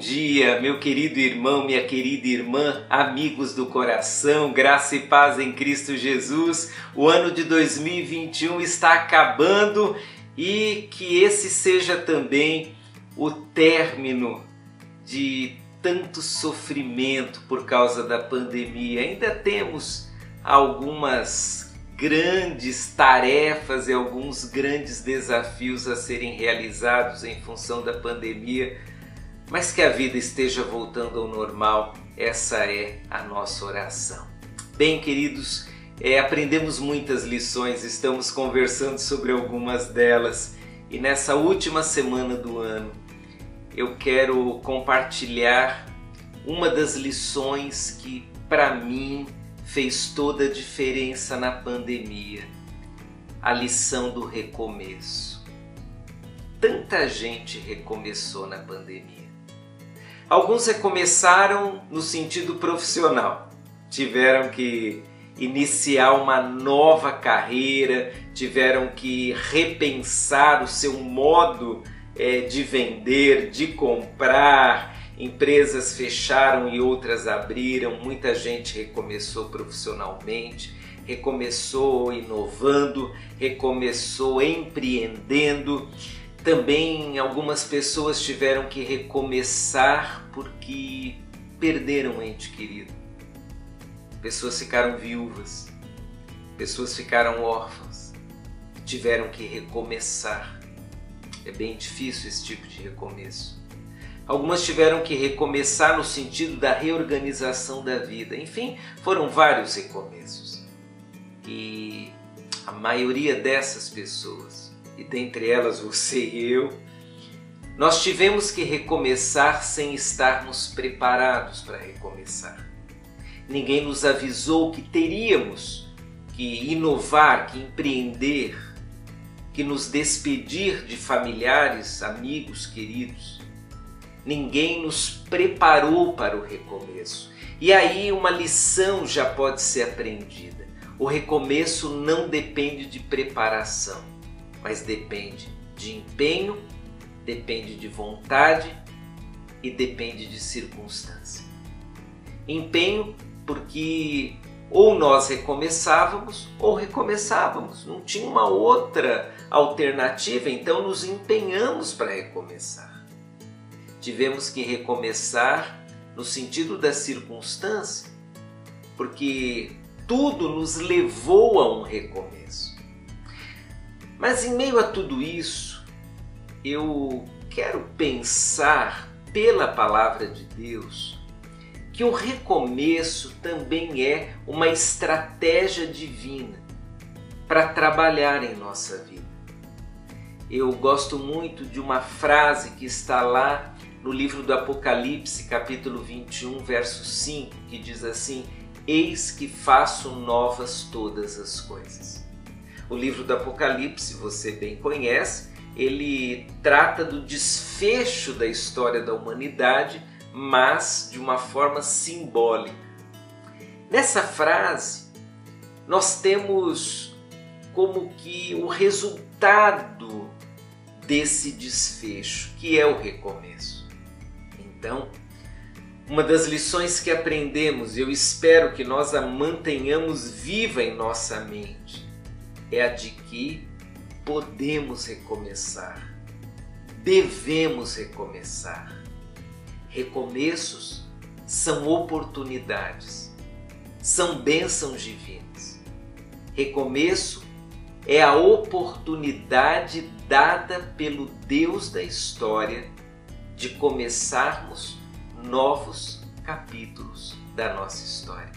dia, meu querido irmão, minha querida irmã, amigos do coração, graça e paz em Cristo Jesus. O ano de 2021 está acabando e que esse seja também o término de tanto sofrimento por causa da pandemia. Ainda temos algumas grandes tarefas e alguns grandes desafios a serem realizados em função da pandemia mas que a vida esteja voltando ao normal, essa é a nossa oração. Bem, queridos, é, aprendemos muitas lições, estamos conversando sobre algumas delas e nessa última semana do ano eu quero compartilhar uma das lições que para mim fez toda a diferença na pandemia, a lição do recomeço. Tanta gente recomeçou na pandemia. Alguns recomeçaram no sentido profissional, tiveram que iniciar uma nova carreira, tiveram que repensar o seu modo é, de vender, de comprar. Empresas fecharam e outras abriram, muita gente recomeçou profissionalmente, recomeçou inovando, recomeçou empreendendo. Também algumas pessoas tiveram que recomeçar porque perderam um ente querido. Pessoas ficaram viúvas, pessoas ficaram órfãs, tiveram que recomeçar. É bem difícil esse tipo de recomeço. Algumas tiveram que recomeçar no sentido da reorganização da vida. Enfim, foram vários recomeços. E a maioria dessas pessoas e dentre elas você e eu, nós tivemos que recomeçar sem estarmos preparados para recomeçar. Ninguém nos avisou que teríamos que inovar, que empreender, que nos despedir de familiares, amigos, queridos. Ninguém nos preparou para o recomeço. E aí uma lição já pode ser aprendida. O recomeço não depende de preparação mas depende de empenho, depende de vontade e depende de circunstância. Empenho porque ou nós recomeçávamos ou recomeçávamos, não tinha uma outra alternativa, então nos empenhamos para recomeçar. Tivemos que recomeçar no sentido da circunstância, porque tudo nos levou a um recomeço. Mas em meio a tudo isso, eu quero pensar pela palavra de Deus que o recomeço também é uma estratégia divina para trabalhar em nossa vida. Eu gosto muito de uma frase que está lá no livro do Apocalipse, capítulo 21, verso 5, que diz assim: Eis que faço novas todas as coisas. O livro do Apocalipse, você bem conhece, ele trata do desfecho da história da humanidade, mas de uma forma simbólica. Nessa frase, nós temos como que o resultado desse desfecho, que é o recomeço. Então, uma das lições que aprendemos, e eu espero que nós a mantenhamos viva em nossa mente, é a de que podemos recomeçar, devemos recomeçar. Recomeços são oportunidades, são bênçãos divinas. Recomeço é a oportunidade dada pelo Deus da história de começarmos novos capítulos da nossa história.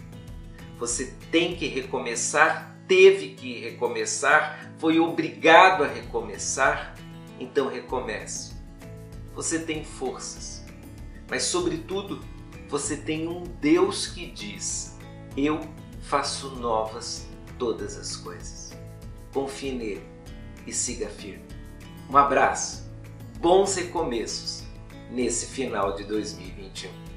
Você tem que recomeçar teve que recomeçar, foi obrigado a recomeçar, então recomece. Você tem forças, mas sobretudo você tem um Deus que diz: Eu faço novas todas as coisas. Confie nele e siga firme. Um abraço, bons recomeços nesse final de 2021.